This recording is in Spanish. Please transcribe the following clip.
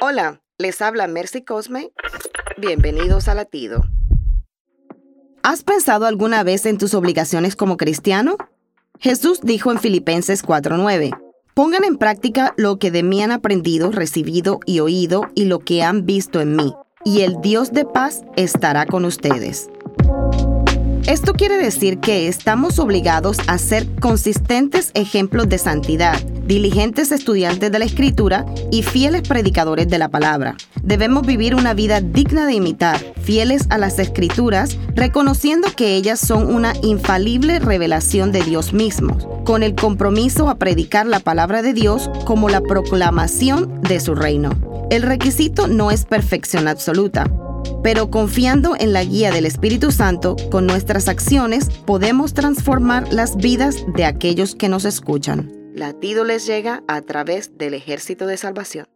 Hola, les habla Mercy Cosme. Bienvenidos a Latido. ¿Has pensado alguna vez en tus obligaciones como cristiano? Jesús dijo en Filipenses 4:9, pongan en práctica lo que de mí han aprendido, recibido y oído y lo que han visto en mí, y el Dios de paz estará con ustedes. Esto quiere decir que estamos obligados a ser consistentes ejemplos de santidad, diligentes estudiantes de la Escritura y fieles predicadores de la palabra. Debemos vivir una vida digna de imitar, fieles a las Escrituras, reconociendo que ellas son una infalible revelación de Dios mismo, con el compromiso a predicar la palabra de Dios como la proclamación de su reino. El requisito no es perfección absoluta, pero confiando en la guía del Espíritu Santo, con nuestras acciones podemos transformar las vidas de aquellos que nos escuchan. Latido les llega a través del ejército de salvación.